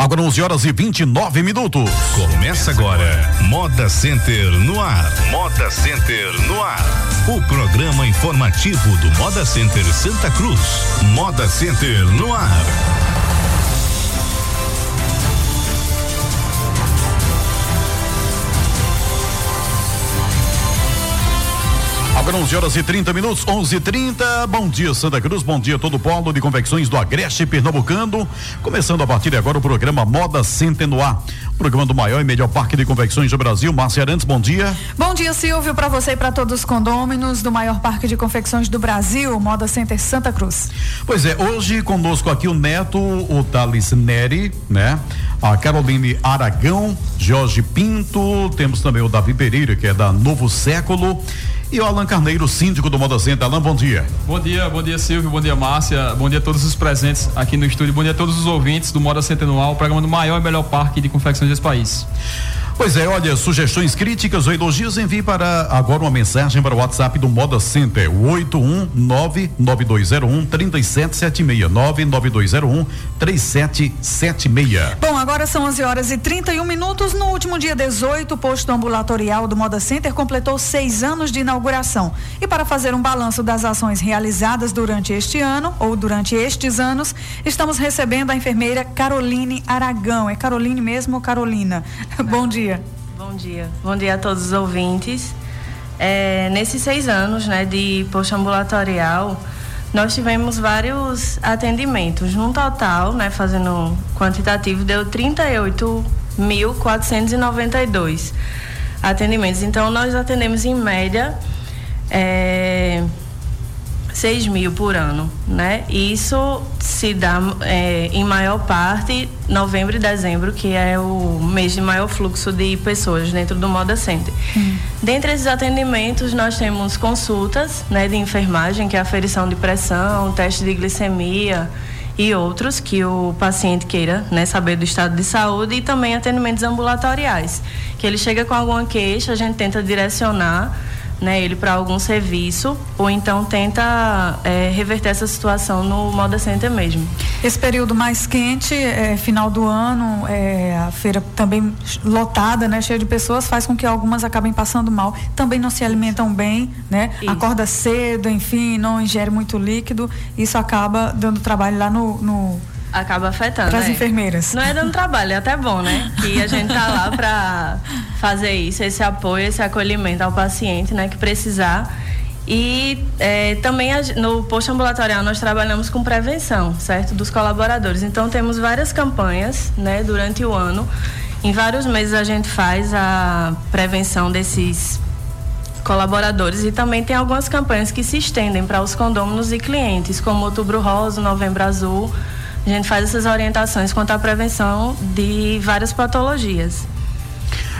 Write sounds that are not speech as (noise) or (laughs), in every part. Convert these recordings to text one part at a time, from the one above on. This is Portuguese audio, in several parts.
Agora 11 horas e 29 minutos. Começa agora Moda Center no ar. Moda Center no ar. O programa informativo do Moda Center Santa Cruz. Moda Center no ar. Agora 11 horas e 30 minutos, 11 e 30 Bom dia, Santa Cruz. Bom dia, todo o polo de confecções do Agreste Pernambucano. Começando a partir de agora o programa Moda Centenoar. Programa do maior e melhor parque de confecções do Brasil. Márcia Arantes, bom dia. Bom dia, Silvio, para você e para todos os condôminos do maior parque de confecções do Brasil, Moda Center Santa Cruz. Pois é, hoje conosco aqui o Neto, o Thales Neri, né? A Caroline Aragão, Jorge Pinto, temos também o Davi Pereira, que é da Novo Século. E o Alan Carneiro, síndico do Moda Center. Alan, bom dia. Bom dia, bom dia Silvio, bom dia Márcia, bom dia a todos os presentes aqui no estúdio, bom dia a todos os ouvintes do Moda Center Anual, programa do maior e melhor parque de confecções desse país. Pois é, olha, sugestões, críticas ou elogios, envie para agora uma mensagem para o WhatsApp do Moda Center, o 8199201 3776 99201 3776. Bom, agora são 11 horas e 31 minutos. No último dia 18, o posto ambulatorial do Moda Center completou seis anos de inauguração. E para fazer um balanço das ações realizadas durante este ano, ou durante estes anos, estamos recebendo a enfermeira Caroline Aragão. É Caroline mesmo ou Carolina? (laughs) Bom dia dia. Bom dia. Bom dia a todos os ouvintes. É, nesses seis anos né, de posto ambulatorial, nós tivemos vários atendimentos. No total, né, fazendo quantitativo, deu 38.492 atendimentos. Então, nós atendemos em média. É, 6 mil por ano, né? Isso se dá é, em maior parte novembro e dezembro, que é o mês de maior fluxo de pessoas dentro do Moda Center. Hum. Dentre esses atendimentos, nós temos consultas né, de enfermagem, que é aferição de pressão, teste de glicemia e outros que o paciente queira né, saber do estado de saúde e também atendimentos ambulatoriais, que ele chega com alguma queixa, a gente tenta direcionar né, ele para algum serviço ou então tenta é, reverter essa situação no Moda Center mesmo. Esse período mais quente, é, final do ano, é, a feira também lotada, né, cheia de pessoas, faz com que algumas acabem passando mal, também não se alimentam bem, né, isso. acorda cedo, enfim, não ingere muito líquido, isso acaba dando trabalho lá no, no acaba afetando. Para as é. enfermeiras. Não é dando trabalho, é até bom, né? Que a gente tá lá para fazer isso, esse apoio, esse acolhimento ao paciente, né? Que precisar. E é, também no posto ambulatorial nós trabalhamos com prevenção, certo? Dos colaboradores. Então temos várias campanhas, né? Durante o ano. Em vários meses a gente faz a prevenção desses colaboradores e também tem algumas campanhas que se estendem para os condôminos e clientes, como Outubro Rosa, Novembro Azul a gente faz essas orientações quanto à prevenção de várias patologias.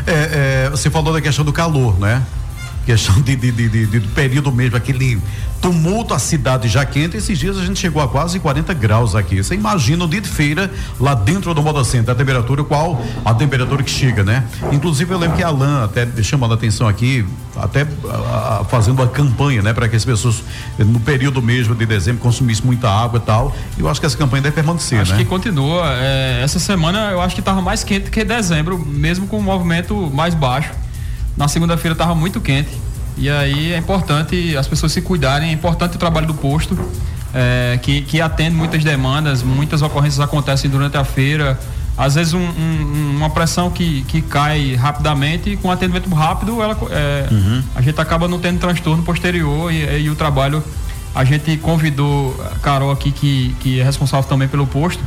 É, é, você falou da questão do calor, né? Questão de, de, de, de, período mesmo, aquele tumulto, a cidade já quente. Esses dias a gente chegou a quase 40 graus aqui. Você imagina o dia de feira lá dentro do Moda Center, a temperatura, qual a temperatura que chega, né? Inclusive eu lembro que a Alan, até chamando a atenção aqui, até a, a, fazendo uma campanha, né, para que as pessoas no período mesmo de dezembro consumissem muita água e tal. E eu acho que essa campanha deve permanecer, acho né? que continua. É, essa semana eu acho que estava mais quente que dezembro, mesmo com o movimento mais baixo. Na segunda-feira estava muito quente. E aí é importante as pessoas se cuidarem, é importante o trabalho do posto, é, que, que atende muitas demandas, muitas ocorrências acontecem durante a feira. Às vezes um, um, uma pressão que, que cai rapidamente, com atendimento rápido, ela, é, uhum. a gente acaba não tendo transtorno posterior e, e, o trabalho. A gente convidou a Carol aqui, que, que é responsável também pelo posto,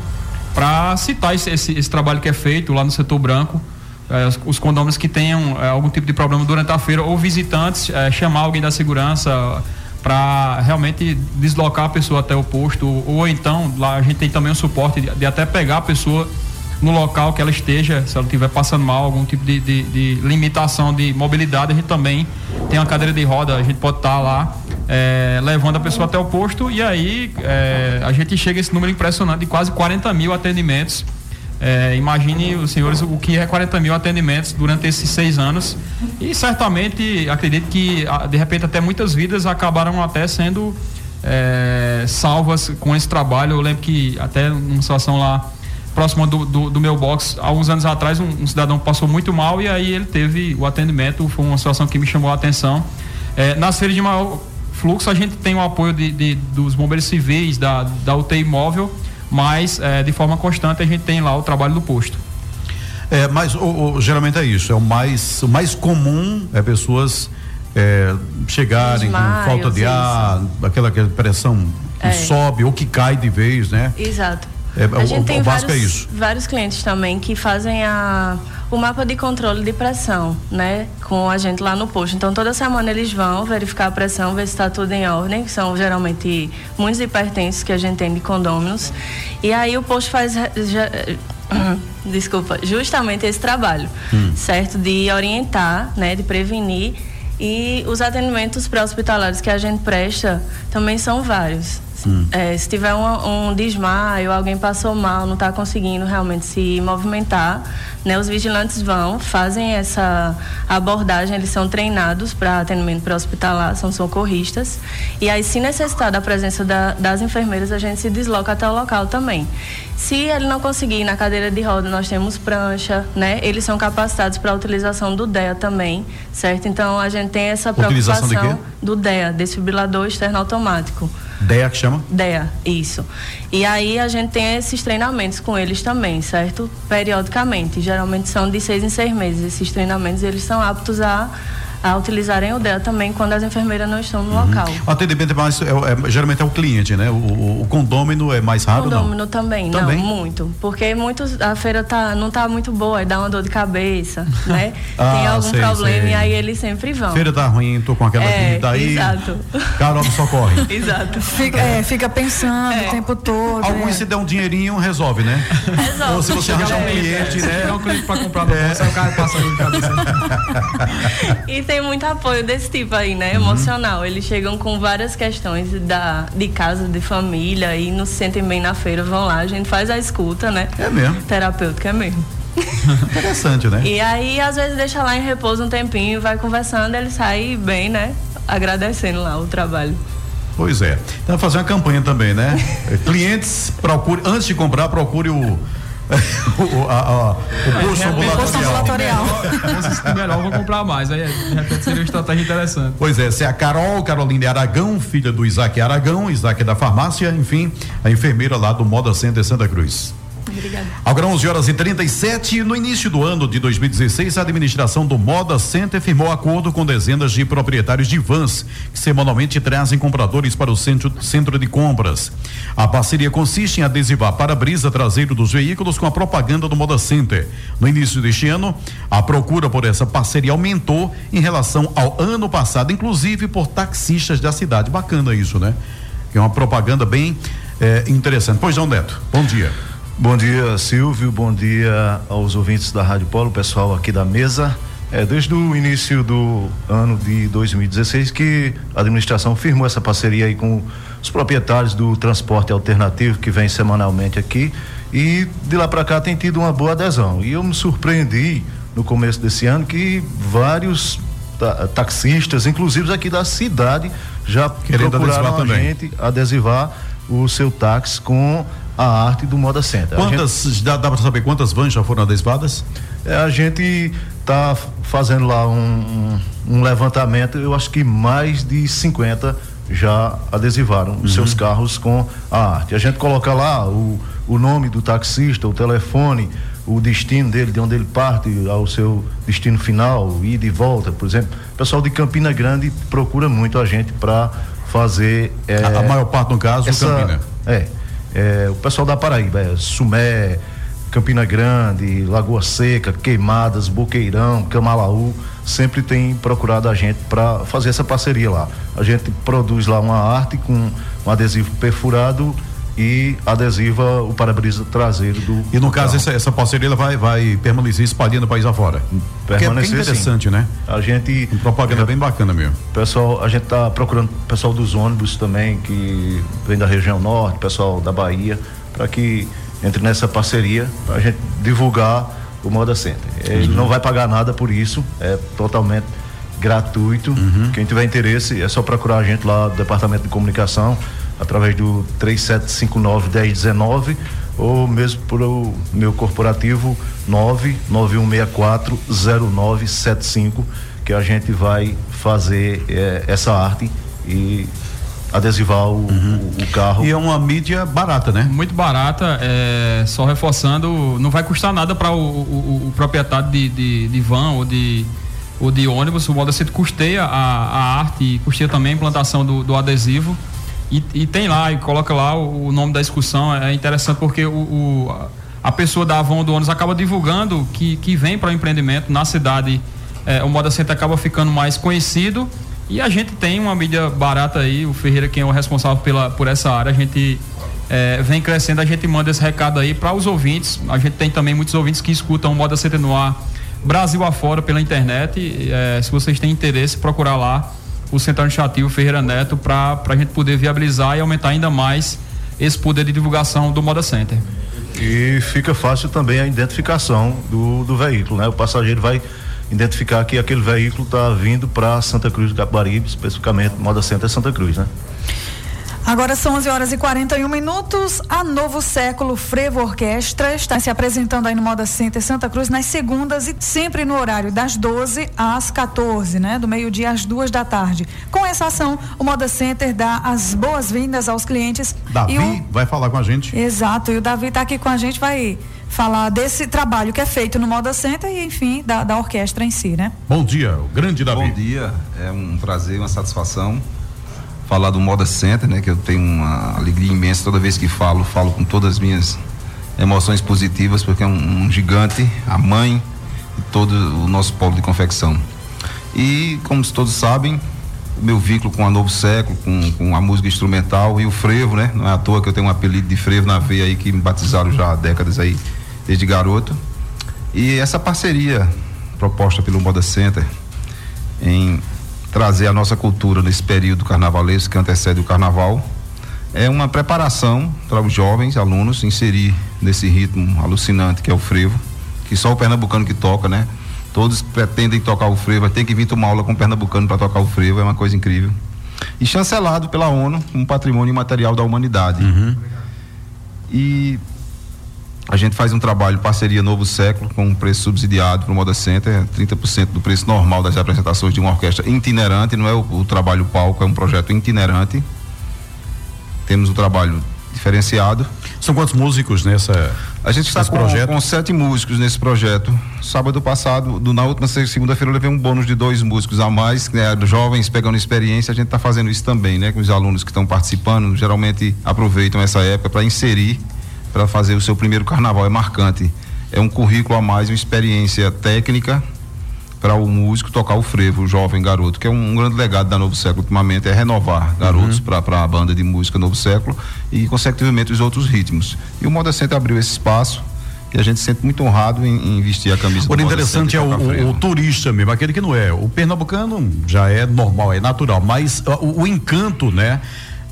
para citar esse, esse, esse trabalho que é feito lá no setor branco os condôminos que tenham é, algum tipo de problema durante a feira ou visitantes, é, chamar alguém da segurança para realmente deslocar a pessoa até o posto ou, então lá a gente tem também um suporte de, de, até pegar a pessoa no local que ela esteja, se ela estiver passando mal, algum tipo de, de, de, limitação de mobilidade, a gente também tem uma cadeira de roda, a gente pode estar tá lá é, levando a pessoa até o posto e aí é, a gente chega a esse número impressionante de quase 40 mil atendimentos é, imagine os senhores o que é 40 mil atendimentos durante esses seis anos. E certamente acredito que, de repente, até muitas vidas acabaram até sendo é, salvas com esse trabalho. Eu lembro que até numa situação lá próxima do, do, do, meu box. Alguns anos atrás, um, um, cidadão passou muito mal e aí ele teve o atendimento. Foi uma situação que me chamou a atenção. É, nas feiras de maior fluxo, a gente tem o apoio de, de dos bombeiros civis, da, da UTI móvel, mas é, de forma constante a gente tem lá o trabalho do posto. É, mas o, o, geralmente é isso. É o mais, o mais comum é pessoas é, chegarem com falta de ar, aquela, aquela pressão que é. sobe ou que cai de vez, né? Exato. É, a gente o, tem o é vários, é isso. vários clientes também que fazem a, o mapa de controle de pressão, né? Com a gente lá no posto. Então toda semana eles vão verificar a pressão, ver se está tudo em ordem, que são geralmente muitos hipertensos que a gente tem de condôminos. E aí o posto faz. Já, (coughs) desculpa, justamente esse trabalho, hum. certo? De orientar, né? De prevenir. E os atendimentos pré-hospitalares que a gente presta também são vários. Hum. É, se tiver um, um, desmaio, alguém passou mal, não está conseguindo realmente se movimentar, né, os vigilantes vão, fazem essa abordagem, eles são treinados para atendimento pré-hospitalar, são socorristas. E aí, se necessitar da presença da, das enfermeiras, a gente se desloca até o local também. Se ele não conseguir ir na cadeira de roda, nós temos prancha, né? Eles são capacitados para a utilização do DEA também, certo? Então a gente tem essa preocupação do DEA, desfibrilador externo automático. DEA que chama? DEA, isso. E aí a gente tem esses treinamentos com eles também, certo? Periodicamente. Geralmente são de seis em seis meses. Esses treinamentos eles são aptos a a utilizarem o DEA também quando as enfermeiras não estão no uhum. local. O atendimento é mais, é, é, geralmente é o cliente, né? O, o, o condômino é mais raro, condômino não? também, também, não, muito. Porque muitos, a feira tá, não está muito boa, dá uma dor de cabeça, (laughs) né? ah, Tem algum sei, problema sei. e aí eles sempre vão. Feira tá ruim, tô com aquela é, daí. Exato. Carol socorre. (laughs) exato. Fica, é, fica pensando é. o tempo todo. Alguns é. se der um dinheirinho, resolve, né? Resolve. Ou se você arranjar um cliente, né? É um cliente para comprar no é. bolsa, o cara passa dor de cabeça. e tem muito apoio desse tipo aí, né? Uhum. Emocional. Eles chegam com várias questões da, de casa, de família e não se sentem bem na feira, vão lá, a gente faz a escuta, né? É mesmo. Terapêutica é mesmo. (laughs) Interessante, né? E aí, às vezes, deixa lá em repouso um tempinho, vai conversando, ele sai bem, né? Agradecendo lá o trabalho. Pois é. Então, fazer uma campanha também, né? (laughs) Clientes, procure, antes de comprar, procure o o, a, a, o posto ambulatorial. Se melhor, vou comprar mais. Aí, de repente, seria uma estratégia interessante. Pois é, se é a Carol Caroline Aragão, filha do Isaac Aragão, Isaac é da farmácia, enfim, a enfermeira lá do Moda Center Santa Cruz. Obrigada. Agora 11 horas e 37, no início do ano de 2016, a administração do Moda Center firmou acordo com dezenas de proprietários de vans que semanalmente trazem compradores para o centro, centro de compras. A parceria consiste em adesivar para-brisa traseiro dos veículos com a propaganda do Moda Center. No início deste ano, a procura por essa parceria aumentou em relação ao ano passado, inclusive por taxistas da cidade. Bacana isso, né? É uma propaganda bem é, interessante. Pois não, Neto. Bom dia. Bom dia, Silvio. Bom dia aos ouvintes da Rádio Polo, pessoal aqui da mesa. É, desde o início do ano de 2016 que a administração firmou essa parceria aí com os proprietários do transporte alternativo que vem semanalmente aqui e de lá para cá tem tido uma boa adesão. E eu me surpreendi no começo desse ano que vários ta taxistas, inclusive aqui da cidade, já Querendo procuraram a também. gente adesivar o seu táxi com a arte do Moda Center. Quantas, gente, dá, dá para saber quantas vans já foram adesivadas? É, a gente está fazendo lá um, um, levantamento, eu acho que mais de 50 já adesivaram uhum. os seus carros com a arte. A gente coloca lá o, o nome do taxista, o telefone, o destino dele, de onde ele parte ao seu destino final, ir de volta, por exemplo. O pessoal de Campina Grande procura muito a gente para fazer. É, a, a, maior parte, no caso, essa, Campina. É é, o pessoal da Paraíba, é, Sumé, Campina Grande, Lagoa Seca, Queimadas, Boqueirão, Camalaú, sempre tem procurado a gente para fazer essa parceria lá. A gente produz lá uma arte com um adesivo perfurado e adesiva o para-brisa traseiro do. E no caso, essa, essa, parceria vai, vai permanecer espalhando o país afora. Permanecer. Que é, interessante, sim. né? A gente. Uma propaganda bem bacana mesmo. Pessoal, a gente está procurando pessoal dos ônibus também, que vem da região norte, pessoal da Bahia, para que entre nessa parceria, para a gente divulgar o Moda Center. Ele uhum. não vai pagar nada por isso, é totalmente gratuito. Uhum. Quem tiver interesse, é só procurar a gente lá do Departamento de Comunicação através do 3759 1019 ou mesmo por o meu corporativo 991640975, que a gente vai fazer eh, essa arte e adesivar o, uhum. o, o, carro. E é uma mídia barata, né? Muito barata, é, só reforçando, não vai custar nada para o, o, o, proprietário de, de, de, van ou de, ou de ônibus. O Modacete custeia a, a arte e custeia também a implantação do, do adesivo. E, e, tem lá, e coloca lá o, o, nome da excursão. É interessante porque o, o, a pessoa da Avon do ônibus acaba divulgando que, que vem para o empreendimento na cidade. É, o Moda Center acaba ficando mais conhecido e a gente tem uma mídia barata aí, o Ferreira quem é o responsável pela, por essa área, a gente é, vem crescendo, a gente manda esse recado aí para os ouvintes. A gente tem também muitos ouvintes que escutam o Moda Center no ar Brasil afora pela internet. É, se vocês têm interesse, procurar lá o Central Iniciativo Ferreira Neto para a gente poder viabilizar e aumentar ainda mais esse poder de divulgação do Moda Center. E fica fácil também a identificação do, do veículo, né? O passageiro vai identificar que aquele veículo está vindo para Santa Cruz do Capibaribe, especificamente Moda Center Santa Cruz, né? Agora são 11 horas e 41 minutos. A Novo Século Frevo Orquestra está se apresentando aí no Moda Center Santa Cruz nas segundas e sempre no horário das 12 às 14, né? Do meio-dia às duas da tarde. Com essa ação, o Moda Center dá as boas-vindas aos clientes. Davi o... vai falar com a gente. Exato, e o Davi está aqui com a gente, vai falar desse trabalho que é feito no Moda Center e, enfim, da, da orquestra em si, né? Bom dia, o grande Davi. Bom dia, é um prazer, uma satisfação falar do Moda Center, né? Que eu tenho uma alegria imensa toda vez que falo, falo com todas as minhas emoções positivas, porque é um, um gigante, a mãe de todo o nosso polo de confecção. E, como todos sabem, o meu vínculo com a Novo Século, com, com a música instrumental e o frevo, né? Não é à toa que eu tenho um apelido de frevo na veia aí que me batizaram já há décadas aí, desde garoto. E essa parceria proposta pelo Moda Center em trazer a nossa cultura nesse período carnavalesco que antecede o carnaval. É uma preparação para os jovens alunos inserir nesse ritmo alucinante que é o frevo, que só o pernambucano que toca, né? Todos pretendem tocar o frevo, tem que vir tomar aula com o pernambucano para tocar o frevo, é uma coisa incrível. E chancelado pela ONU, um patrimônio imaterial da humanidade. Uhum. E a gente faz um trabalho parceria Novo Século com um preço subsidiado para o Moda Center, 30% do preço normal das apresentações de uma orquestra itinerante, não é o, o trabalho palco, é um projeto itinerante. Temos o trabalho diferenciado. São quantos músicos nessa A gente está com, projeto? com sete músicos nesse projeto. Sábado passado, do, na última segunda-feira, eu levei um bônus de dois músicos a mais, né, jovens pegando experiência. A gente está fazendo isso também, né? Com os alunos que estão participando, geralmente aproveitam essa época para inserir para fazer o seu primeiro carnaval. É marcante. É um currículo a mais, uma experiência técnica para o músico tocar o frevo, o jovem garoto, que é um, um grande legado da Novo Século ultimamente, é renovar garotos uhum. para a banda de música Novo Século e, consecutivamente, os outros ritmos. E o Moda Center abriu esse espaço e a gente se sente muito honrado em, em vestir a camisa o interessante é o, o, o, turista mesmo, aquele que não é. O pernambucano já é normal, é natural, mas o, o encanto, né?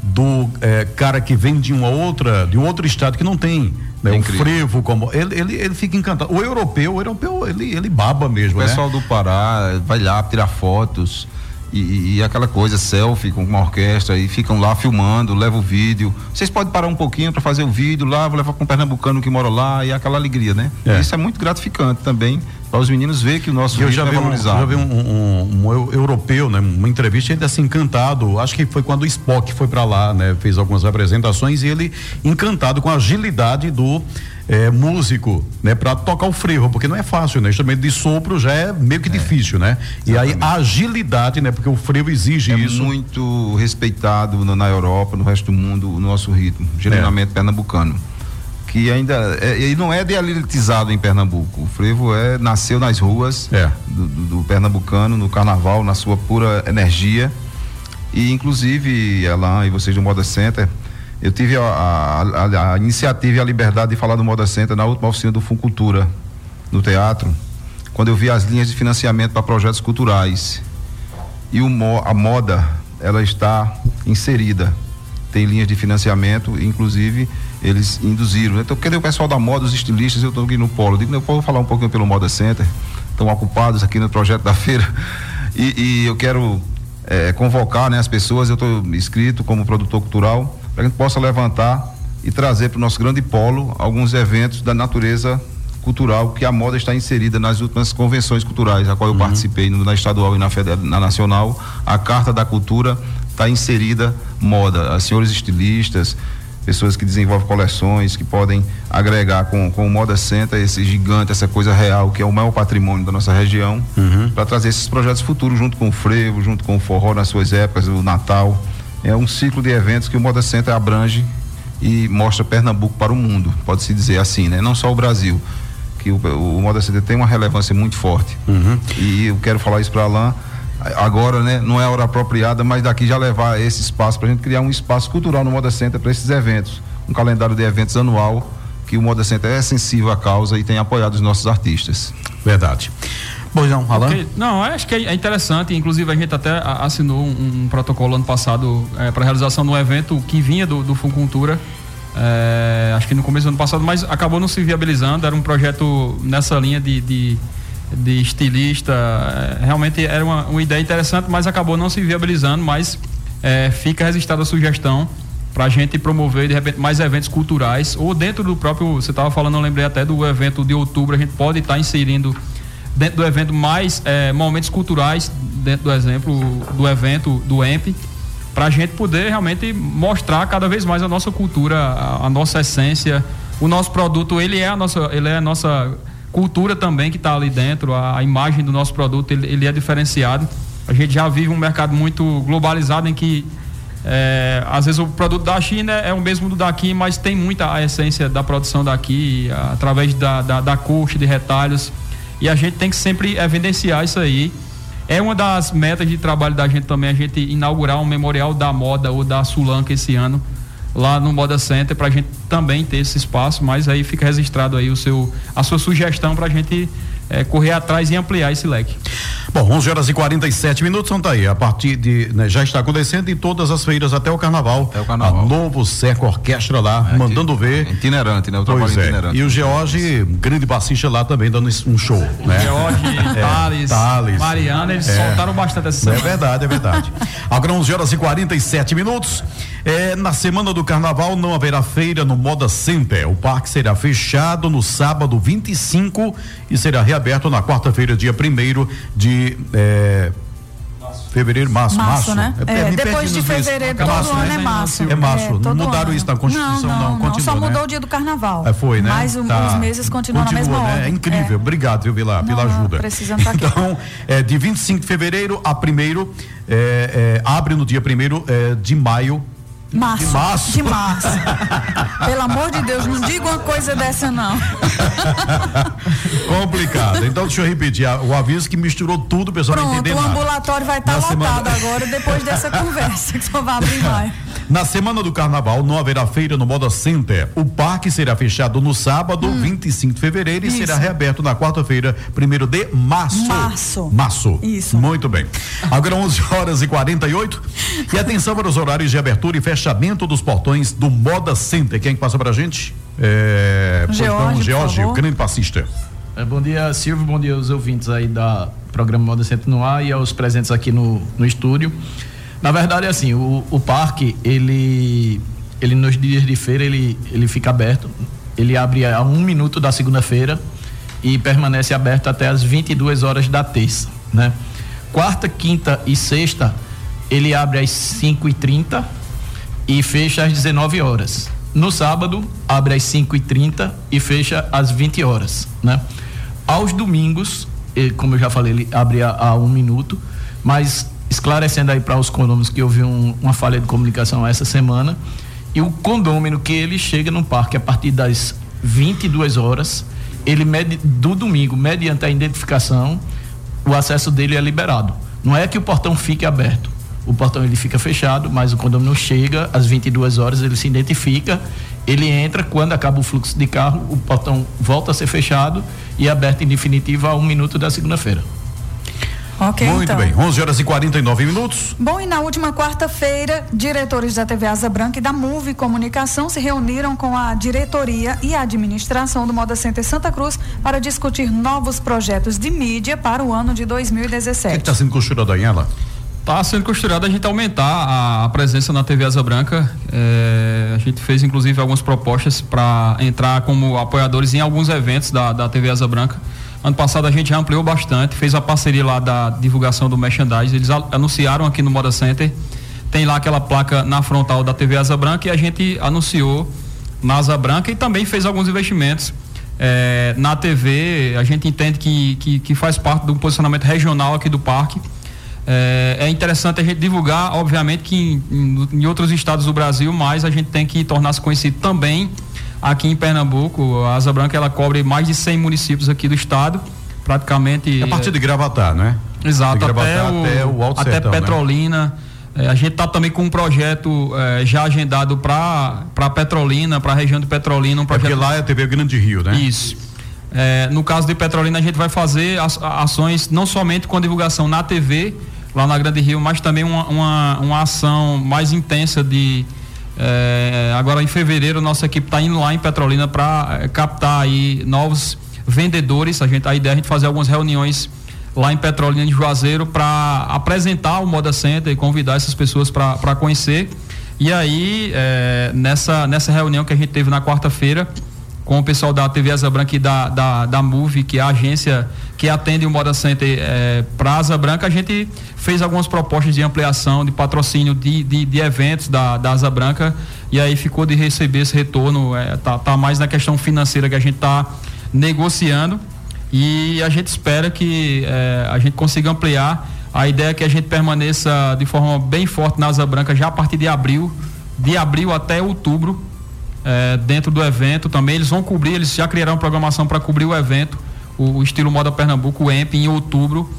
Do é, cara que vem de uma outra, de um outro estado que não tem né, um frevo como ele, ele, ele fica encantado. O europeu, o europeu ele, ele baba mesmo. O pessoal né? do Pará vai lá tirar fotos. E, e, aquela coisa, selfie com uma orquestra, e ficam lá filmando, leva o vídeo. Vocês podem parar um pouquinho para fazer o vídeo lá, vou levar com um pernambucano que mora lá, e aquela alegria, né? É. Isso é muito gratificante também para os meninos ver que o nosso eu já é vi valorizado. Um, já vi um, um, um, europeu, né, uma entrevista ele assim encantado, acho que foi quando o Spock foi para lá, né, fez algumas apresentações e ele encantado com a agilidade do é, músico, né, para tocar o frevo, porque não é fácil, né? Instrumento de sopro já é meio que é, difícil, né? Exatamente. E aí a agilidade, né, porque o frevo exige é isso. muito respeitado na Europa, no resto do mundo, o nosso ritmo, genuinamente é. pernambucano que ainda é, ele não é dialitizado em Pernambuco. O frevo é nasceu nas ruas é. do, do, do, pernambucano no carnaval na sua pura energia e inclusive ela e vocês do Moda Center eu tive a, a, a, iniciativa e a liberdade de falar do Moda Center na última oficina do Funcultura no teatro quando eu vi as linhas de financiamento para projetos culturais e o, a moda ela está inserida tem linhas de financiamento inclusive eles induziram. Então, cadê o pessoal da moda, os estilistas? Eu estou aqui no polo. Eu digo, eu falar um pouquinho pelo Moda Center. Estão ocupados aqui no projeto da feira. E, e eu quero é, convocar né, as pessoas. Eu estou inscrito como produtor cultural para que a gente possa levantar e trazer para o nosso grande polo alguns eventos da natureza cultural que a moda está inserida nas últimas convenções culturais, a qual eu uhum. participei na estadual e na, federal, na nacional. A Carta da Cultura está inserida moda, as senhores estilistas, pessoas que desenvolvem coleções, que podem agregar com, com o Moda Center esse gigante, essa coisa real, que é o maior patrimônio da nossa região, uhum. para trazer esses projetos futuros junto com o frevo, junto com o forró nas suas épocas, o Natal. É um ciclo de eventos que o Moda Center abrange e mostra Pernambuco para o mundo, pode-se dizer assim, né? Não só o Brasil, que o, o Moda Center tem uma relevância muito forte. Uhum. E eu quero falar isso para Alain agora, né, não é a hora apropriada, mas daqui já levar esse espaço para a gente criar um espaço cultural no Moda Center para esses eventos, um calendário de eventos anual que o Moda Center é sensível à causa e tem apoiado os nossos artistas. Verdade. Pois não, Alan? Okay. Não, acho que é interessante, inclusive a gente até assinou um, um protocolo ano passado é, para realização de um evento que vinha do, do é, acho que no começo do ano passado, mas acabou não se viabilizando, era um projeto nessa linha de, de de estilista. É, realmente era uma, uma, ideia interessante, mas acabou não se viabilizando, mas é, fica registrada a sugestão para a gente promover de repente mais eventos culturais ou dentro do próprio você estava falando eu lembrei até do evento de outubro a gente pode estar tá inserindo dentro do evento mais é, momentos culturais dentro do exemplo do evento do EMP para a gente poder realmente mostrar cada vez mais a nossa cultura a, a nossa essência o nosso produto ele é a nossa ele é a nossa cultura também que está ali dentro, a, a, imagem do nosso produto ele, ele, é diferenciado. A gente já vive um mercado muito globalizado em que é, às vezes o produto da China é o mesmo do daqui, mas tem muita a essência da produção daqui, através da, da, da corte de retalhos. E a gente tem que sempre evidenciar isso aí. É uma das metas de trabalho da gente também, a gente inaugurar um memorial da moda ou da Sulanca esse ano lá no Moda Center para a gente também ter esse espaço, mas aí fica registrado aí o seu, a sua sugestão para a gente é, correr atrás e ampliar esse leque. Bom, 11 horas e 47 minutos, são tá aí. A partir de. Né, já está acontecendo em todas as feiras até o carnaval. Até o carnaval. A novo Seco Orquestra lá, é, mandando ver. Itinerante, né? O pois é. itinerante. E o George, grande bassista lá também, dando um show. Né? George, é, Thales, Thales, Mariana, eles é, soltaram bastante essa semana. É verdade, é verdade. (laughs) Agora 11 horas e 47 minutos. É, na semana do carnaval não haverá feira no Moda Center. O parque será fechado no sábado 25 e será reaberto na quarta-feira, dia 1 de. É, Fevereiro, março, março. março né? É, é, depois de fevereiro, todo março, ano né? é março. É março. É, não mudaram ano. isso na Constituição, não. não, não continua, só mudou né? o dia do carnaval. É, foi, né? Mas tá. os meses continuam continua, na mesma né? ordem. É incrível. É. Obrigado, viu, Vila, pela ajuda. Precisando estar aqui. Então, é, de 25 de fevereiro a primeiro, é, é, abre no dia primeiro é, de maio Março. De março. De março. (laughs) Pelo amor de Deus, não diga uma coisa dessa, não. (laughs) Complicado. Então, deixa eu repetir o aviso que misturou tudo, pessoal Pronto, não entender o ambulatório vai estar tá lotado semana... agora, depois dessa (laughs) conversa, que só vai abrir mais. Na semana do carnaval, não haverá feira no Moda Center. O parque será fechado no sábado, hum. 25 de fevereiro, Isso. e será reaberto na quarta-feira, primeiro de março. Março. Março. Isso. Muito bem. Agora 11 horas e 48. E atenção para os horários de abertura e fechamento dos portões do Moda Center. Quem passa para a gente? É, George, George grande passista. É, bom dia, Silvio. Bom dia aos ouvintes aí da programa Moda Center no ar e aos presentes aqui no, no estúdio. Na verdade, é assim, o, o parque, ele, ele nos dias de feira, ele, ele fica aberto. Ele abre a um minuto da segunda-feira e permanece aberto até as 22 horas da terça, né? Quarta, quinta e sexta, ele abre às 5 e 30 e fecha às 19 horas. No sábado, abre às 5 e 30 e fecha às 20 horas, né? Aos domingos, como eu já falei, ele abre a, a um minuto, mas esclarecendo aí para os condôminos que houve um, uma falha de comunicação essa semana. E o condômino que ele chega no parque a partir das 22 horas, ele mede, do domingo, mediante a identificação, o acesso dele é liberado. Não é que o portão fique aberto. O portão ele fica fechado, mas o condomínio chega às 22 horas, ele se identifica, ele entra, quando acaba o fluxo de carro, o portão volta a ser fechado e é aberto em definitiva a um minuto da segunda-feira. Ok, Muito então. bem, 11 horas e 49 minutos. Bom, e na última quarta-feira, diretores da TV Asa Branca e da MUVE Comunicação se reuniram com a diretoria e a administração do Moda Center Santa Cruz para discutir novos projetos de mídia para o ano de 2017. O que está sendo costurado aí, ela? Está sendo costurado a gente aumentar a, presença na TV Asa Branca. É, a gente fez inclusive algumas propostas para entrar como apoiadores em alguns eventos da, da TV Asa Branca. Ano passado a gente já ampliou bastante, fez a parceria lá da divulgação do merchandising. Eles anunciaram aqui no Moda Center. Tem lá aquela placa na frontal da TV Asa Branca e a gente anunciou na Asa Branca e também fez alguns investimentos. É, na TV, a gente entende que, que, que faz parte do posicionamento regional aqui do parque é, é, interessante a gente divulgar, obviamente, que em, em, outros estados do Brasil, mas a gente tem que tornar-se conhecido também aqui em Pernambuco. A Asa Branca ela cobre mais de 100 municípios aqui do estado, praticamente. É a partir de Gravatar, não é? Exato, até, o, até, o Alto até Sertão, né? Petrolina. Né? É, a gente está também com um projeto é, já agendado para Petrolina, para a região de Petrolina. Um projeto... É porque lá é a TV Grande Rio, né? Isso. É, no caso de Petrolina, a gente vai fazer ações não somente com a divulgação na TV, lá na Grande Rio, mas também uma, uma, uma ação mais intensa de. Agora em fevereiro, nossa equipe está indo lá em Petrolina para é, captar aí novos vendedores. A, gente, a ideia é a gente fazer algumas reuniões lá em Petrolina de Juazeiro para apresentar o Moda Center e convidar essas pessoas para conhecer. E aí, é, nessa, nessa reunião que a gente teve na quarta-feira, com o pessoal da TV Asa Branca e da, da, da Move, que é a agência que atende o Moda Center é, para Asa Branca, a gente fez algumas propostas de ampliação, de patrocínio de, de, de, eventos da, da Asa Branca e aí ficou de receber esse retorno, é, tá, tá mais na questão financeira que a gente está negociando e a gente espera que é, a gente consiga ampliar. A ideia é que a gente permaneça de forma bem forte na Asa Branca já a partir de abril, de abril até outubro, é, dentro do evento também. Eles vão cobrir, eles já criaram programação para cobrir o evento, o, o, estilo Moda Pernambuco, o EMP, em outubro.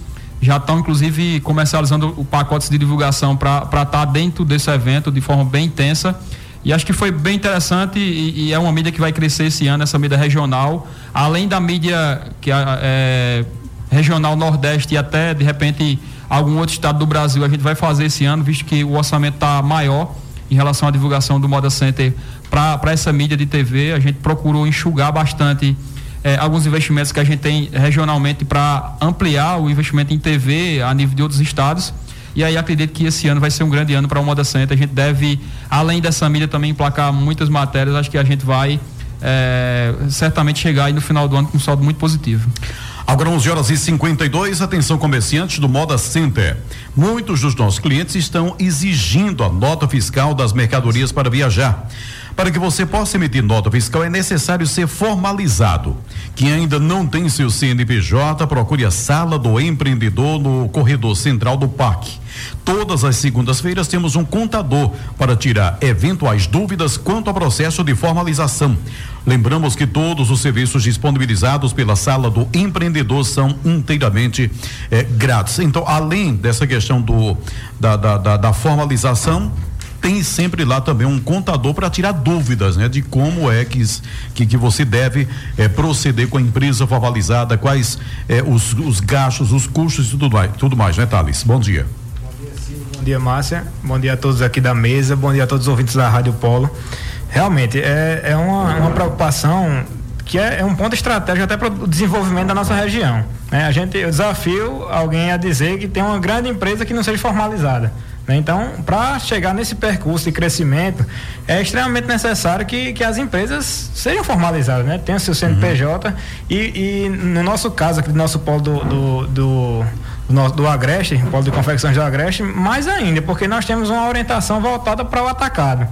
Já estão, inclusive, comercializando o pacotes de divulgação para estar tá dentro desse evento de forma bem intensa. E acho que foi bem interessante e, e, é uma mídia que vai crescer esse ano, essa mídia regional, além da mídia que é, é regional Nordeste e até, de repente, algum outro estado do Brasil a gente vai fazer esse ano, visto que o orçamento está maior em relação à divulgação do Moda Center para essa mídia de TV. A gente procurou enxugar bastante eh, alguns investimentos que a gente tem regionalmente para ampliar o investimento em TV a nível de outros estados. E aí acredito que esse ano vai ser um grande ano para o Moda Center. A gente deve, além dessa mídia, também emplacar muitas matérias. Acho que a gente vai eh, certamente chegar aí no final do ano com um saldo muito positivo. Agora 11 horas e 52, atenção comerciantes do Moda Center. Muitos dos nossos clientes estão exigindo a nota fiscal das mercadorias para viajar. Para que você possa emitir nota fiscal é necessário ser formalizado. Quem ainda não tem seu CNPJ, procure a sala do empreendedor no corredor central do parque. Todas as segundas-feiras temos um contador para tirar eventuais dúvidas quanto ao processo de formalização. Lembramos que todos os serviços disponibilizados pela sala do empreendedor são inteiramente eh, grátis. Então, além dessa questão do da, da, da, da formalização, tem sempre lá também um contador para tirar dúvidas, né? De como é que, que, que você deve eh, proceder com a empresa formalizada, quais eh, os, os gastos, os custos e tudo mais, tudo mais, né, Thales? Bom dia. Bom dia, Márcia. Bom dia a todos aqui da mesa. Bom dia a todos os ouvintes da Rádio Polo. Realmente, é, é uma, uma preocupação que é, é, um ponto estratégico até para o desenvolvimento da nossa região. Né? A gente, eu desafio alguém a dizer que tem uma grande empresa que não seja formalizada. Né? Então, para chegar nesse percurso de crescimento, é extremamente necessário que, que as empresas sejam formalizadas, né? tenham seu CNPJ uhum. e, e, no nosso caso, aqui do nosso polo do, do, do do, do Agreste, polo de confecções do Agreste, mais ainda, porque nós temos uma orientação voltada para o atacado.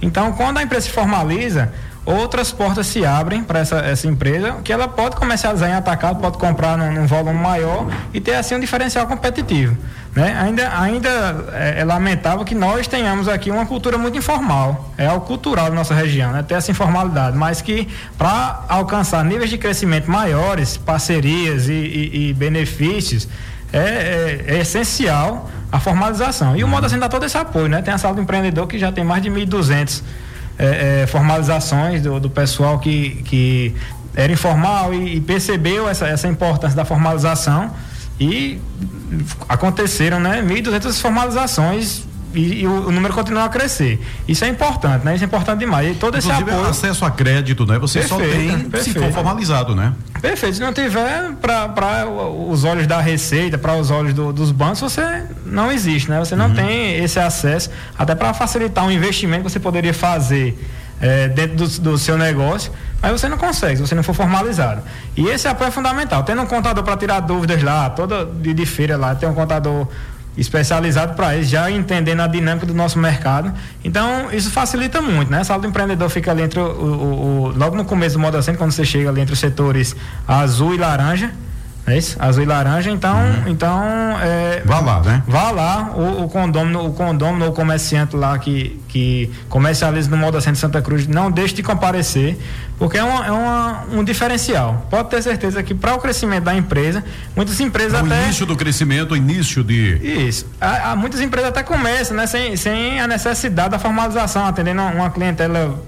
Então, quando a empresa se formaliza, outras portas se abrem para essa, essa empresa, que ela pode comercializar em atacado, pode comprar num, num volume maior e ter assim um diferencial competitivo. Né? Ainda, ainda é, é, lamentável que nós tenhamos aqui uma cultura muito informal, é algo cultural da nossa região, né? ter essa informalidade, mas que para alcançar níveis de crescimento maiores, parcerias e, e, e benefícios, é, é, é, essencial a formalização. E o Moda dá todo esse apoio, né? Tem a sala do empreendedor que já tem mais de 1.200 é, é, formalizações do, do pessoal que, que era informal e, e percebeu essa, essa importância da formalização e aconteceram né, 1.200 formalizações e, e o, número continua a crescer. Isso é importante, né? Isso é importante demais. E todo Inclusive, esse apoio. acesso a crédito, né? Você perfeito, só tem perfeito. se for formalizado, né? Perfeito. Se não tiver para os olhos da Receita, para os olhos do, dos bancos, você não existe, né? Você não uhum. tem esse acesso, até para facilitar um investimento que você poderia fazer é, dentro do, do, seu negócio, mas você não consegue, se você não for formalizado. E esse apoio é fundamental. Tendo um contador para tirar dúvidas lá, toda de, de feira lá, tem um contador especializado para isso, já entendendo a dinâmica do nosso mercado. Então, isso facilita muito, né? A sala do empreendedor fica ali entre o, o, o logo no começo do modo assim, quando você chega ali entre os setores azul e laranja. É isso? Azul e laranja, então, uhum. então é, né? Vá lá, o, o condômino, o condômino ou comerciante lá que, que comercializa no Moda Centro Santa Cruz, não deixe de comparecer, porque é, uma, é uma, um diferencial. Pode ter certeza que para o crescimento da empresa, muitas empresas o até. O início do crescimento, o início de. Isso. Há, há muitas empresas até começam, né? Sem, sem a necessidade da formalização, atendendo uma clientela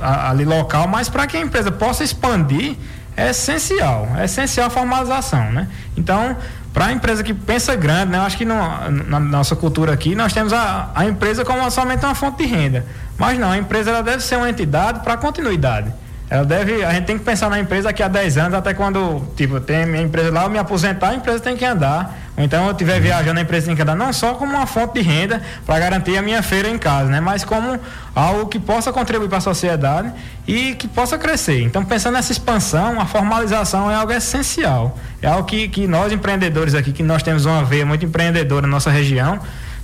ali local, mas para que a empresa possa expandir é essencial, é essencial a formalização, né? Então, para a empresa que pensa grande, né? Eu acho que na nossa cultura aqui nós temos a, a empresa como somente uma fonte de renda, mas não, a empresa ela deve ser uma entidade para continuidade. Ela deve, a gente tem que pensar na empresa daqui a 10 anos, até quando, tipo, tem minha empresa lá, eu me aposentar, a empresa tem que andar. Ou então eu estiver viajando, a empresa tem que andar não só como uma fonte de renda para garantir a minha feira em casa, né? Mas como algo que possa contribuir para a sociedade e que possa crescer. Então, pensando nessa expansão, a formalização é algo essencial. É algo que, que nós empreendedores aqui, que nós temos uma veia muito empreendedora na nossa região,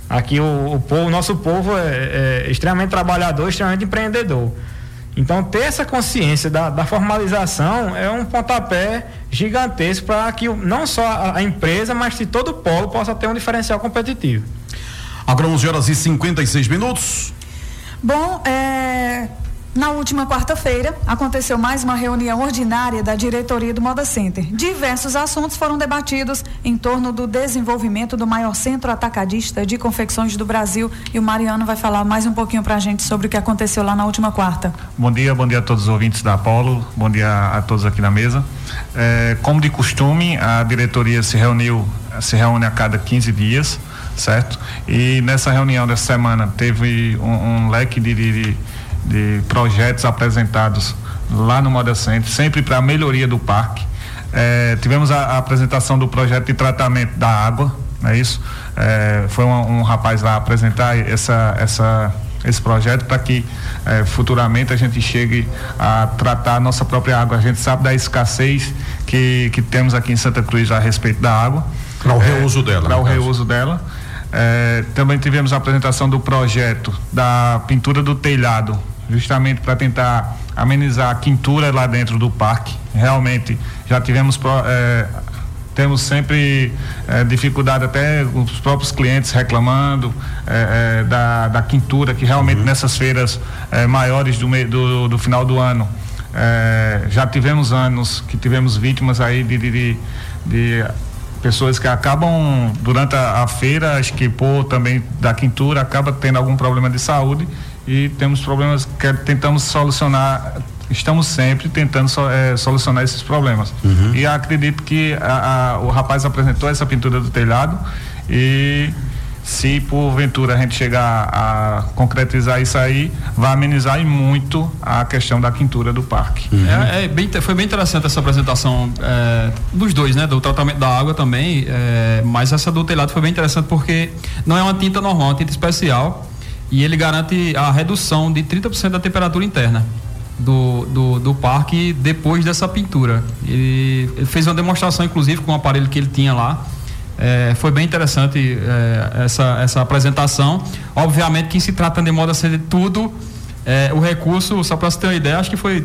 aqui o, o povo, nosso povo é, é extremamente trabalhador, extremamente empreendedor. Então, ter essa consciência da, da formalização é um pontapé gigantesco para que não só a, a, empresa, mas que todo o polo possa ter um diferencial competitivo. Agora 11 horas e 56 minutos. Bom, é, na última quarta-feira, aconteceu mais uma reunião ordinária da diretoria do Moda Center. Diversos assuntos foram debatidos em torno do desenvolvimento do maior centro atacadista de confecções do Brasil. E o Mariano vai falar mais um pouquinho para a gente sobre o que aconteceu lá na última quarta. Bom dia, bom dia a todos os ouvintes da Apolo, bom dia a todos aqui na mesa. É, como de costume, a diretoria se reuniu, se reúne a cada 15 dias, certo? E nessa reunião dessa semana teve um, um leque de, de de projetos apresentados lá no Moda Center, sempre para a melhoria do parque. É, tivemos a, a, apresentação do projeto de tratamento da água, não é isso? É, foi um, um, rapaz lá apresentar essa, essa, esse projeto para que é, futuramente a gente chegue a tratar a nossa própria água. A gente sabe da escassez que, que temos aqui em Santa Cruz a respeito da água. Para o reuso dela. Para o reuso dela. É, também tivemos a apresentação do projeto da pintura do telhado justamente para tentar amenizar a quintura lá dentro do parque. Realmente já tivemos é, temos sempre é, dificuldade até os próprios clientes reclamando é, da, da quintura que realmente uhum. nessas feiras maiores do, do, do, final do ano já tivemos anos que tivemos vítimas aí de, de, de, de pessoas que acabam durante a, a, feira, acho que por também da quintura, acaba tendo algum problema de saúde e temos problemas que tentamos solucionar estamos sempre tentando so, é, solucionar esses problemas uhum. e acredito que a, a, o rapaz apresentou essa pintura do telhado e se porventura a gente chegar a concretizar isso aí, vai amenizar e muito a questão da quintura do parque. Uhum. É, é bem, foi bem interessante essa apresentação é, dos dois, né? Do tratamento da água também, é, mas essa do telhado foi bem interessante porque não é uma tinta normal, é uma tinta especial e ele garante a redução de 30% da temperatura interna do, do, do, parque depois dessa pintura. Ele, ele, fez uma demonstração, inclusive, com o aparelho que ele tinha lá. É, foi bem interessante é, essa, essa apresentação. Obviamente que se tratando de moda ser tudo, é, o recurso, só para você ter uma ideia, acho que foi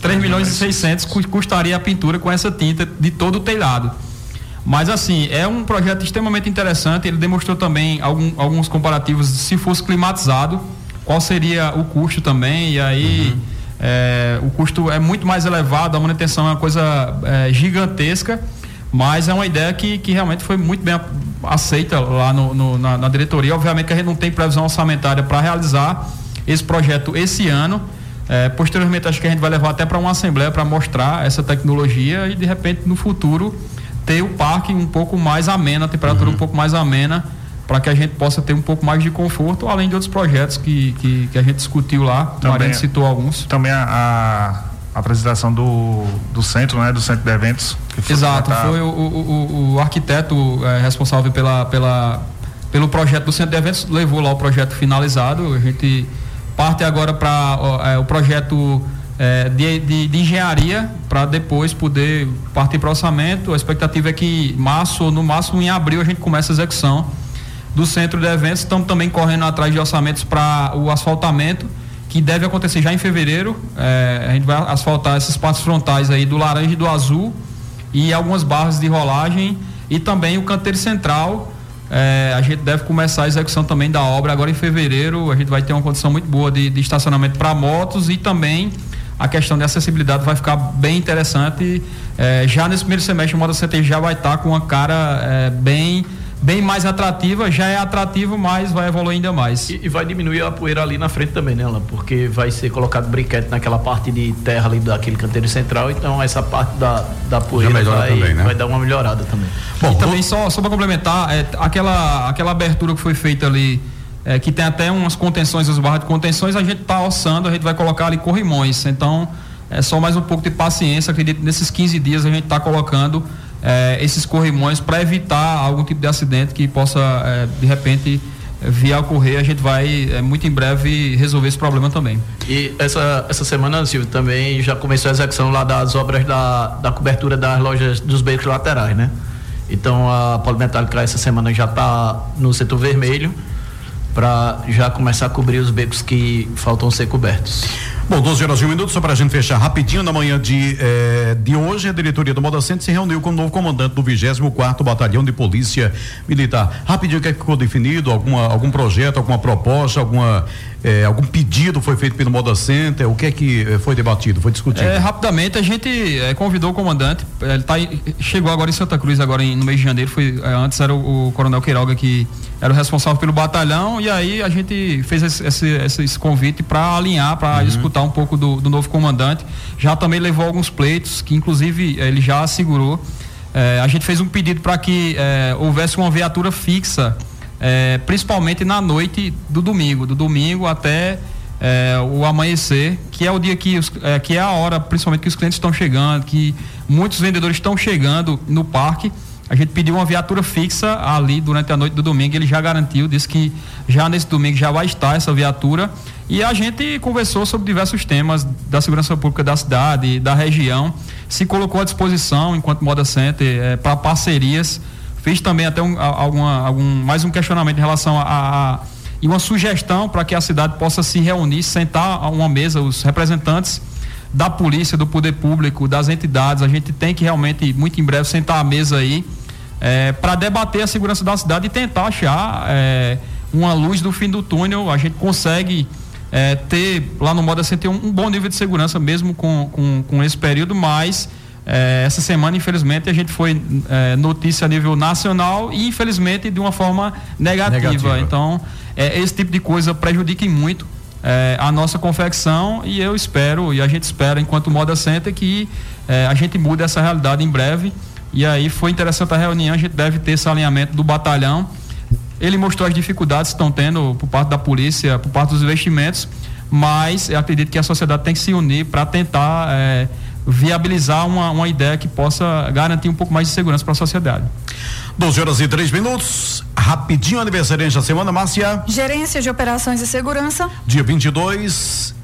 3 milhões e 600 custaria a pintura com essa tinta de todo o telhado. Mas assim, é um projeto extremamente interessante. Ele demonstrou também algum, alguns comparativos se fosse climatizado, qual seria o custo também. E aí uhum. é, o custo é muito mais elevado, a manutenção é uma coisa é, gigantesca, mas é uma ideia que, que realmente foi muito bem aceita lá no, no, na, na diretoria. Obviamente que a gente não tem previsão orçamentária para realizar esse projeto esse ano. É, posteriormente, acho que a gente vai levar até para uma assembleia para mostrar essa tecnologia e de repente no futuro ter o parque um pouco mais amena, a temperatura uhum. um pouco mais amena, para que a gente possa ter um pouco mais de conforto, além de outros projetos que, que, que a gente discutiu lá. Também, o Mariano citou alguns. Também a, a apresentação do, do centro, né? Do centro de eventos. Foi Exato, foi o, o, o, o arquiteto é, responsável pela, pela, pelo projeto do Centro de Eventos, levou lá o projeto finalizado. A gente parte agora para é, o projeto é, de, de, de, engenharia para depois poder partir para o orçamento. A expectativa é que março ou no máximo em abril a gente comece a execução do centro de eventos. Estamos também correndo atrás de orçamentos para o asfaltamento, que deve acontecer já em fevereiro. É, a gente vai asfaltar essas partes frontais aí do laranja e do azul e algumas barras de rolagem e também o canteiro central. É, a gente deve começar a execução também da obra agora em fevereiro. A gente vai ter uma condição muito boa de, de estacionamento para motos e também a questão de acessibilidade vai ficar bem interessante. É, já nesse primeiro semestre, o Moda Center já vai estar tá com uma cara é, bem bem mais atrativa, já é atrativo, mas vai evoluir ainda mais. E, e, vai diminuir a poeira ali na frente também, né, Alan? Porque vai ser colocado briquete naquela parte de terra ali daquele canteiro central, então essa parte da, da poeira vai, também, né? vai dar uma melhorada também. Bom, e também, só, só para complementar, é, aquela, aquela abertura que foi feita ali é, que tem até umas contenções, as barras de contenções, a gente está alçando, a gente vai colocar ali corrimões. Então, é só mais um pouco de paciência. Acredito que nesses 15 dias a gente está colocando é, esses corrimões para evitar algum tipo de acidente que possa, é, de repente, vir a ocorrer. A gente vai, é, muito em breve, resolver esse problema também. E essa, essa semana, Silvio, também já começou a execução lá das obras da, da cobertura das lojas dos becos laterais, né? Então, a Polimetálica essa semana já está no setor vermelho para já começar a cobrir os becos que faltam ser cobertos. Bom, 12 horas e um minuto, só para a gente fechar rapidinho, na manhã de, eh, de hoje, a diretoria do Moda Centro se reuniu com o novo comandante do 24 Batalhão de Polícia Militar. Rapidinho, o que, é que ficou definido? Alguma, algum projeto, alguma proposta, alguma, eh, algum pedido foi feito pelo Moda Center? O que é que eh, foi debatido, foi discutido? É, rapidamente, a gente convidou o comandante, ele tá, chegou agora em Santa Cruz, agora em, no mês de janeiro, foi, antes era o, o Coronel Queiroga que era o responsável pelo batalhão, e aí a gente fez esse, esse, esse convite para alinhar, para uhum. discutir um pouco do, do, novo comandante. Já também levou alguns pleitos, que inclusive ele já assegurou. É, a gente fez um pedido para que é, houvesse uma viatura fixa, é, principalmente na noite do domingo, do domingo até o amanhecer, que é o dia que, os, que é a hora, principalmente que os clientes estão chegando, que muitos vendedores estão chegando no parque a gente pediu uma viatura fixa ali durante a noite do domingo, ele já garantiu, disse que já nesse domingo já vai estar essa viatura. E a gente conversou sobre diversos temas da segurança pública da cidade, da região, se colocou à disposição enquanto Moda Center é, para parcerias. Fiz também até um, alguma, algum, mais um questionamento em relação a, a e uma sugestão para que a cidade possa se reunir, sentar a uma mesa, os representantes da polícia, do poder público, das entidades. A gente tem que realmente, muito em breve, sentar à mesa aí é, para debater a segurança da cidade e tentar achar é, uma luz do fim do túnel. A gente consegue é, ter lá no Moda Center um, um, bom nível de segurança mesmo com, com, com esse período, mas é, essa semana, infelizmente, a gente foi é, notícia a nível nacional e, infelizmente, de uma forma negativa. negativa. Então, é, esse tipo de coisa prejudica muito é, a nossa confecção e eu espero, e a gente espera, enquanto Moda Center, que é, a gente mude essa realidade em breve. E aí foi interessante a reunião, a gente deve ter esse alinhamento do batalhão. Ele mostrou as dificuldades que estão tendo por parte da polícia, por parte dos investimentos, mas eu acredito que a sociedade tem que se unir para tentar é, viabilizar uma, uma ideia que possa garantir um pouco mais de segurança para a sociedade. 12 horas e 3 minutos. Rapidinho aniversariante da semana, Márcia. Gerência de Operações e Segurança. Dia 22.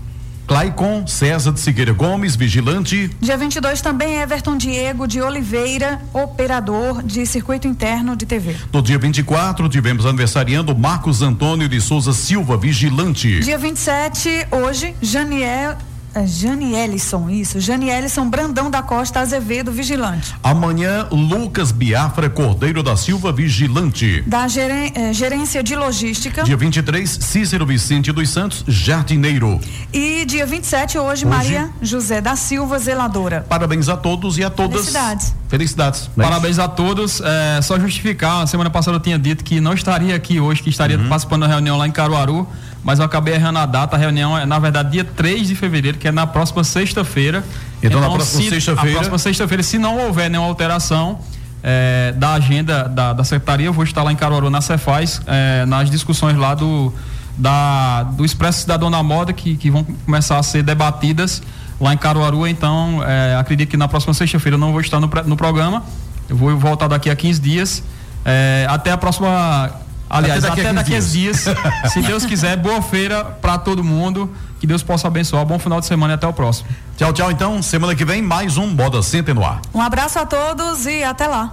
Claicon César de Figueira Gomes, vigilante. Dia 22 também Everton Diego de Oliveira, operador de circuito interno de TV. No dia 24 tivemos aniversariando Marcos Antônio de Souza Silva, vigilante. Dia 27, hoje, Janiel é Jane Ellison, isso. Jane Ellison Brandão da Costa Azevedo, vigilante. Amanhã, Lucas Biafra Cordeiro da Silva, vigilante. Da geren, eh, Gerência de Logística. Dia 23, Cícero Vicente dos Santos, jardineiro. E dia 27, hoje, hoje, Maria José da Silva, zeladora. Parabéns a todos e a todas. Felicidades. Felicidades. Né? Parabéns a todos. É, só justificar, semana passada eu tinha dito que não estaria aqui hoje, que estaria uhum. participando da reunião lá em Caruaru mas eu acabei errando a data. A reunião é, na verdade, dia 3 de fevereiro, que é na próxima sexta-feira. Então, então, na próxima sexta-feira. Na próxima sexta-feira, se não houver nenhuma alteração é, da agenda da, da, secretaria, eu vou estar lá em Caruaru, na Cefaz, é, nas discussões lá do, da, do Expresso Cidadão da Moda, que, que vão começar a ser debatidas lá em Caruaru. Então, é, acredito que na próxima sexta-feira eu não vou estar no, no programa. Eu vou voltar daqui a 15 dias. É, até a próxima Aliás, Até até daqui a daqui, 15 a dias. Se Deus quiser, boa feira para todo mundo. Que Deus possa abençoar. Bom final de semana e até o próximo. Tchau, tchau. Então, semana que vem, mais um Moda Center no ar. Um abraço a todos e até lá.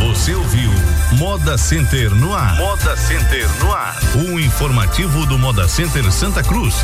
Você ouviu Moda Center no ar. Moda Center no ar. O informativo do Moda Center Santa Cruz.